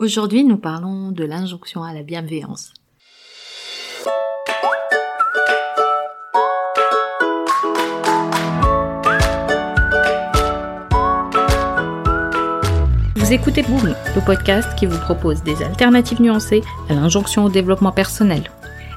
Aujourd'hui, nous parlons de l'injonction à la bienveillance. Vous écoutez Boom, le podcast qui vous propose des alternatives nuancées à l'injonction au développement personnel.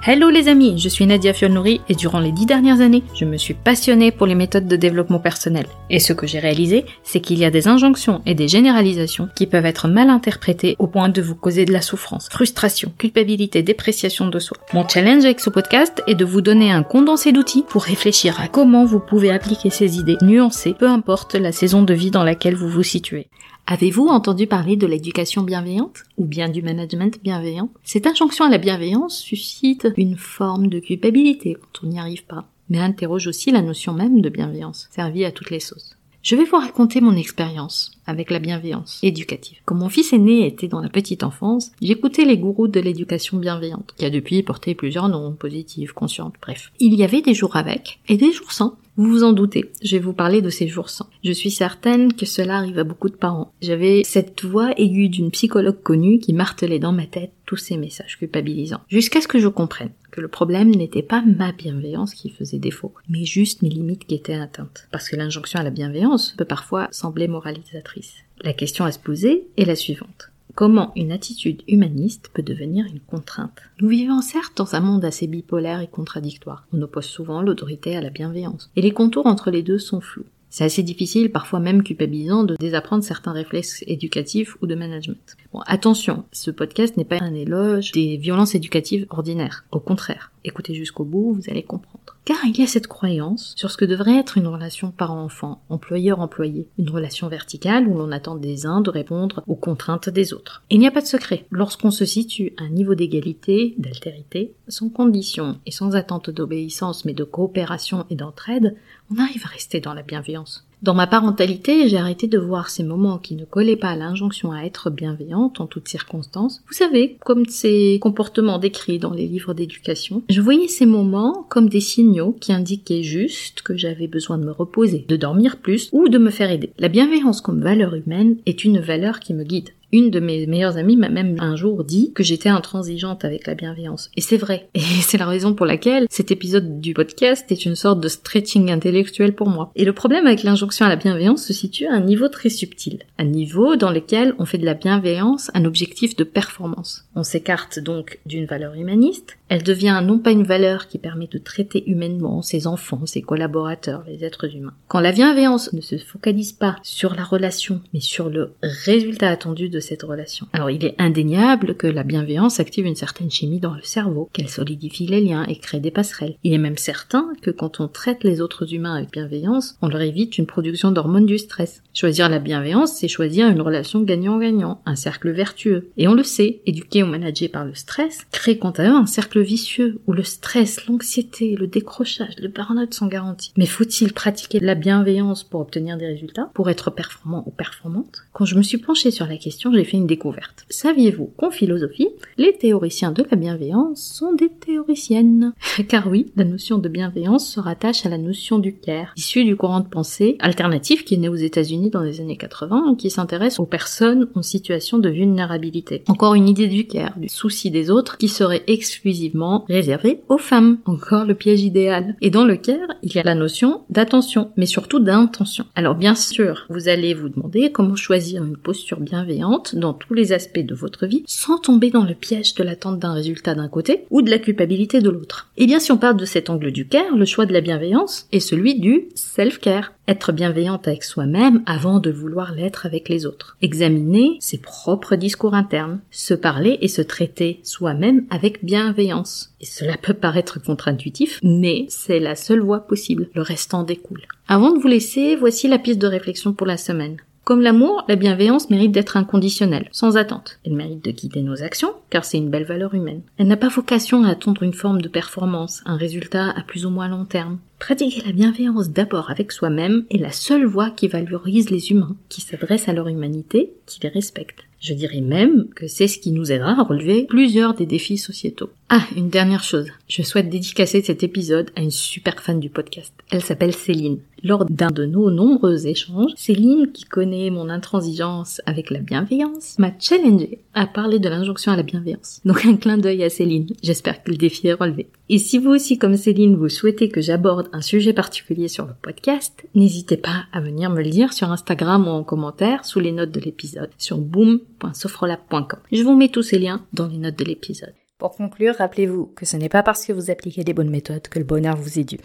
Hello les amis, je suis Nadia Fiolnouri et durant les dix dernières années, je me suis passionnée pour les méthodes de développement personnel. Et ce que j'ai réalisé, c'est qu'il y a des injonctions et des généralisations qui peuvent être mal interprétées au point de vous causer de la souffrance, frustration, culpabilité, dépréciation de soi. Mon challenge avec ce podcast est de vous donner un condensé d'outils pour réfléchir à comment vous pouvez appliquer ces idées nuancées, peu importe la saison de vie dans laquelle vous vous situez. Avez-vous entendu parler de l'éducation bienveillante ou bien du management bienveillant? Cette injonction à la bienveillance suscite une forme de culpabilité quand on n'y arrive pas, mais interroge aussi la notion même de bienveillance, servie à toutes les sauces. Je vais vous raconter mon expérience avec la bienveillance éducative. Quand mon fils aîné était dans la petite enfance, j'écoutais les gourous de l'éducation bienveillante, qui a depuis porté plusieurs noms, positifs, conscientes, bref. Il y avait des jours avec et des jours sans. Vous vous en doutez, je vais vous parler de ces jours sans. Je suis certaine que cela arrive à beaucoup de parents. J'avais cette voix aiguë d'une psychologue connue qui martelait dans ma tête tous ces messages culpabilisants. Jusqu'à ce que je comprenne que le problème n'était pas ma bienveillance qui faisait défaut, mais juste mes limites qui étaient atteintes. Parce que l'injonction à la bienveillance peut parfois sembler moralisatrice. La question à se poser est la suivante. Comment une attitude humaniste peut devenir une contrainte Nous vivons certes dans un monde assez bipolaire et contradictoire. On oppose souvent l'autorité à la bienveillance. Et les contours entre les deux sont flous. C'est assez difficile, parfois même culpabilisant, de désapprendre certains réflexes éducatifs ou de management. Bon, attention, ce podcast n'est pas un éloge des violences éducatives ordinaires. Au contraire, écoutez jusqu'au bout, vous allez comprendre. Car il y a cette croyance sur ce que devrait être une relation parent-enfant, employeur-employé, une relation verticale où l'on attend des uns de répondre aux contraintes des autres. Il n'y a pas de secret. Lorsqu'on se situe à un niveau d'égalité, d'altérité, sans condition et sans attente d'obéissance mais de coopération et d'entraide, on arrive à rester dans la bienveillance. Dans ma parentalité, j'ai arrêté de voir ces moments qui ne collaient pas à l'injonction à être bienveillante en toutes circonstances. Vous savez, comme ces comportements décrits dans les livres d'éducation. Je voyais ces moments comme des signaux qui indiquaient juste que j'avais besoin de me reposer, de dormir plus ou de me faire aider. La bienveillance comme valeur humaine est une valeur qui me guide. Une de mes meilleures amies m'a même un jour dit que j'étais intransigeante avec la bienveillance. Et c'est vrai. Et c'est la raison pour laquelle cet épisode du podcast est une sorte de stretching intellectuel pour moi. Et le problème avec l'injonction à la bienveillance se situe à un niveau très subtil. Un niveau dans lequel on fait de la bienveillance un objectif de performance. On s'écarte donc d'une valeur humaniste. Elle devient non pas une valeur qui permet de traiter humainement ses enfants, ses collaborateurs, les êtres humains. Quand la bienveillance ne se focalise pas sur la relation, mais sur le résultat attendu de cette relation. Alors il est indéniable que la bienveillance active une certaine chimie dans le cerveau, qu'elle solidifie les liens et crée des passerelles. Il est même certain que quand on traite les autres humains avec bienveillance, on leur évite une production d'hormones du stress. Choisir la bienveillance, c'est choisir une relation gagnant-gagnant, un cercle vertueux. Et on le sait, éduquer ou manager par le stress crée quant à eux un cercle vicieux où le stress, l'anxiété, le décrochage, le burn-out sont garantis. Mais faut-il pratiquer la bienveillance pour obtenir des résultats, pour être performant ou performante? Quand je me suis penchée sur la question, j'ai fait une découverte. Saviez-vous qu'en philosophie, les théoriciens de la bienveillance sont des théoriciennes? Car oui, la notion de bienveillance se rattache à la notion du care, issue du courant de pensée alternatif qui est né aux États-Unis dans les années 80 et qui s'intéresse aux personnes en situation de vulnérabilité. Encore une idée du care, du souci des autres qui serait exclusivement réservé aux femmes. Encore le piège idéal. Et dans le care, il y a la notion d'attention, mais surtout d'intention. Alors bien sûr, vous allez vous demander comment choisir une posture bienveillante dans tous les aspects de votre vie sans tomber dans le piège de l'attente d'un résultat d'un côté ou de la culpabilité de l'autre. Et eh bien si on part de cet angle du care, le choix de la bienveillance est celui du self-care. Être bienveillante avec soi-même avant de vouloir l'être avec les autres. Examiner ses propres discours internes. Se parler et se traiter soi-même avec bienveillance. Et cela peut paraître contre-intuitif, mais c'est la seule voie possible. Le restant découle. Avant de vous laisser, voici la piste de réflexion pour la semaine. Comme l'amour, la bienveillance mérite d'être inconditionnelle, sans attente. Elle mérite de guider nos actions, car c'est une belle valeur humaine. Elle n'a pas vocation à attendre une forme de performance, un résultat à plus ou moins long terme. Pratiquer la bienveillance d'abord avec soi-même est la seule voie qui valorise les humains, qui s'adresse à leur humanité, qui les respecte. Je dirais même que c'est ce qui nous aidera à relever plusieurs des défis sociétaux. Ah, une dernière chose. Je souhaite dédicacer cet épisode à une super fan du podcast. Elle s'appelle Céline. Lors d'un de nos nombreux échanges, Céline, qui connaît mon intransigeance avec la bienveillance, m'a challengé à parler de l'injonction à la bienveillance. Donc un clin d'œil à Céline. J'espère que le défi est relevé. Et si vous aussi, comme Céline, vous souhaitez que j'aborde un sujet particulier sur le podcast, n'hésitez pas à venir me le dire sur Instagram ou en commentaire sous les notes de l'épisode sur boom.sofrolab.com. Je vous mets tous ces liens dans les notes de l'épisode. Pour conclure, rappelez-vous que ce n'est pas parce que vous appliquez les bonnes méthodes que le bonheur vous est dû.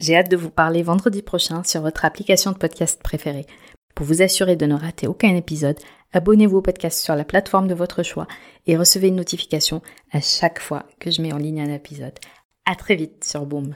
J'ai hâte de vous parler vendredi prochain sur votre application de podcast préférée. Pour vous assurer de ne rater aucun épisode, abonnez-vous au podcast sur la plateforme de votre choix et recevez une notification à chaque fois que je mets en ligne un épisode. À très vite sur Boom.